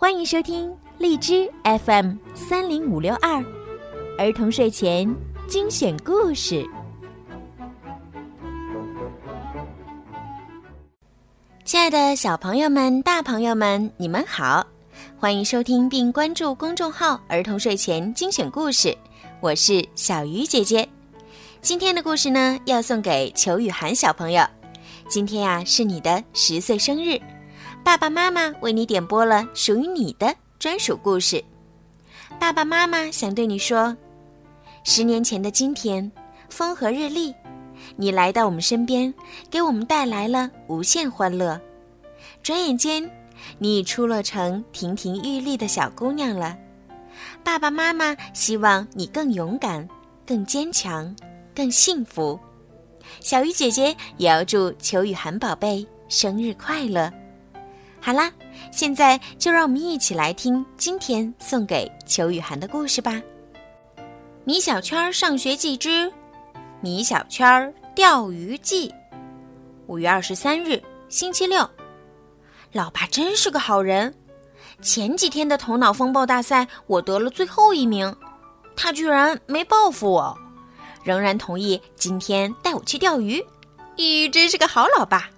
欢迎收听荔枝 FM 三零五六二儿童睡前精选故事。亲爱的小朋友们、大朋友们，你们好！欢迎收听并关注公众号“儿童睡前精选故事”，我是小鱼姐姐。今天的故事呢，要送给裘雨涵小朋友。今天呀，是你的十岁生日。爸爸妈妈为你点播了属于你的专属故事。爸爸妈妈想对你说：十年前的今天，风和日丽，你来到我们身边，给我们带来了无限欢乐。转眼间，你已出落成亭亭玉立的小姑娘了。爸爸妈妈希望你更勇敢、更坚强、更幸福。小鱼姐姐也要祝裘雨涵宝贝生日快乐。好啦，现在就让我们一起来听今天送给裘雨涵的故事吧。《米小圈上学记之米小圈钓鱼记》，五月二十三日，星期六。老爸真是个好人。前几天的头脑风暴大赛，我得了最后一名，他居然没报复我，仍然同意今天带我去钓鱼。咦，真是个好老爸。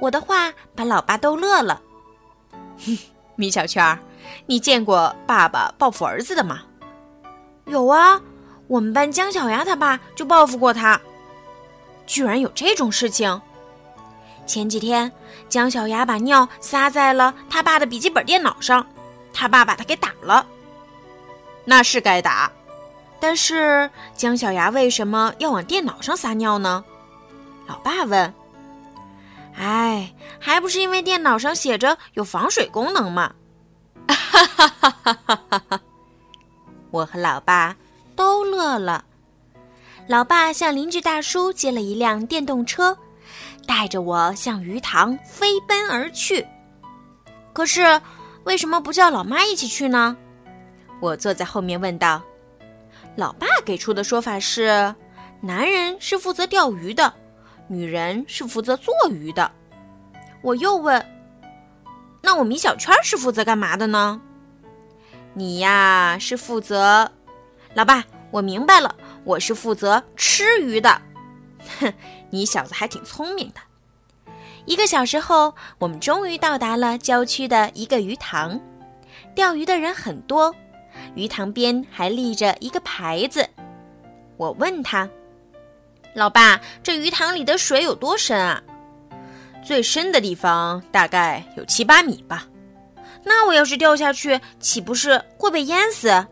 我的话把老爸逗乐了。米小圈儿，你见过爸爸报复儿子的吗？有啊，我们班姜小牙他爸就报复过他。居然有这种事情！前几天，姜小牙把尿撒在了他爸的笔记本电脑上，他爸把他给打了。那是该打，但是姜小牙为什么要往电脑上撒尿呢？老爸问。哎，还不是因为电脑上写着有防水功能嘛！哈哈哈哈哈哈！我和老爸都乐了。老爸向邻居大叔借了一辆电动车，带着我向鱼塘飞奔而去。可是，为什么不叫老妈一起去呢？我坐在后面问道。老爸给出的说法是：男人是负责钓鱼的。女人是负责做鱼的，我又问：“那我米小圈是负责干嘛的呢？”你呀是负责……老爸，我明白了，我是负责吃鱼的。哼，你小子还挺聪明的。一个小时后，我们终于到达了郊区的一个鱼塘，钓鱼的人很多，鱼塘边还立着一个牌子。我问他。老爸，这鱼塘里的水有多深啊？最深的地方大概有七八米吧。那我要是掉下去，岂不是会被淹死？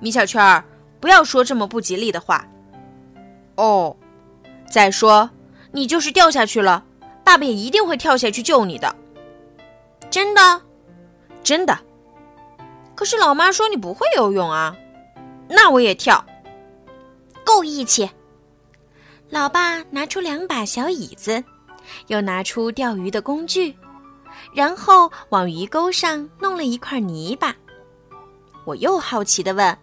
米小圈儿，不要说这么不吉利的话。哦，再说，你就是掉下去了，爸爸也一定会跳下去救你的。真的？真的。可是老妈说你不会游泳啊。那我也跳。够义气。老爸拿出两把小椅子，又拿出钓鱼的工具，然后往鱼钩上弄了一块泥巴。我又好奇地问：“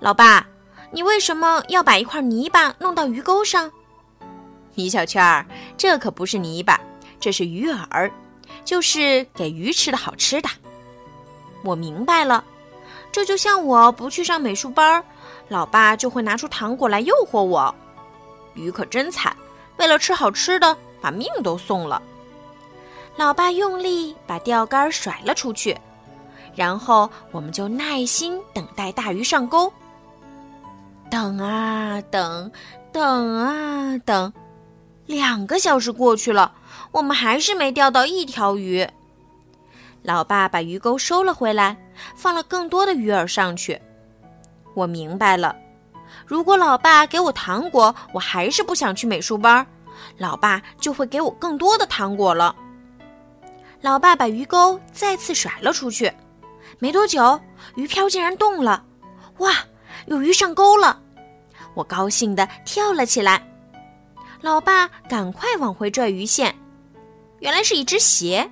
老爸，你为什么要把一块泥巴弄到鱼钩上？”米小圈儿，这可不是泥巴，这是鱼饵，就是给鱼吃的好吃的。我明白了，这就像我不去上美术班，老爸就会拿出糖果来诱惑我。鱼可真惨，为了吃好吃的，把命都送了。老爸用力把钓竿甩了出去，然后我们就耐心等待大鱼上钩。等啊等，等啊等，两个小时过去了，我们还是没钓到一条鱼。老爸把鱼钩收了回来，放了更多的鱼饵上去。我明白了。如果老爸给我糖果，我还是不想去美术班，老爸就会给我更多的糖果了。老爸把鱼钩再次甩了出去，没多久，鱼漂竟然动了，哇，有鱼上钩了！我高兴地跳了起来。老爸赶快往回拽鱼线，原来是一只鞋。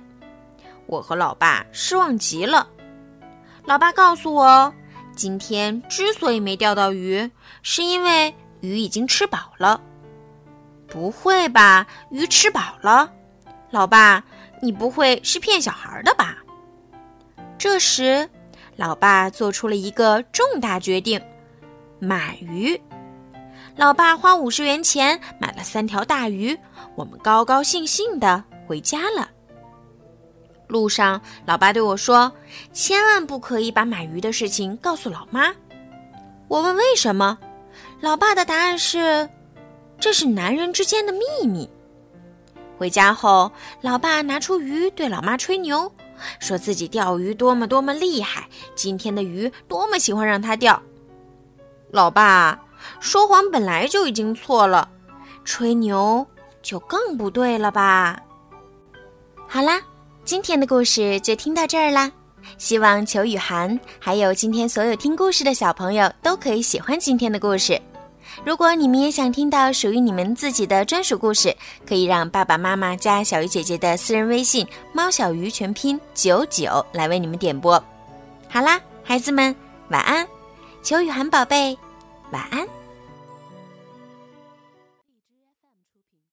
我和老爸失望极了。老爸告诉我。今天之所以没钓到鱼，是因为鱼已经吃饱了。不会吧？鱼吃饱了？老爸，你不会是骗小孩的吧？这时，老爸做出了一个重大决定：买鱼。老爸花五十元钱买了三条大鱼，我们高高兴兴的回家了。路上，老爸对我说：“千万不可以把买鱼的事情告诉老妈。”我问为什么，老爸的答案是：“这是男人之间的秘密。”回家后，老爸拿出鱼对老妈吹牛，说自己钓鱼多么多么厉害，今天的鱼多么喜欢让他钓。老爸。说谎本来就已经错了，吹牛就更不对了吧？好啦，今天的故事就听到这儿啦。希望裘雨涵还有今天所有听故事的小朋友都可以喜欢今天的故事。如果你们也想听到属于你们自己的专属故事，可以让爸爸妈妈加小鱼姐姐的私人微信“猫小鱼”全拼九九来为你们点播。好啦，孩子们晚安，裘雨涵宝贝，晚安。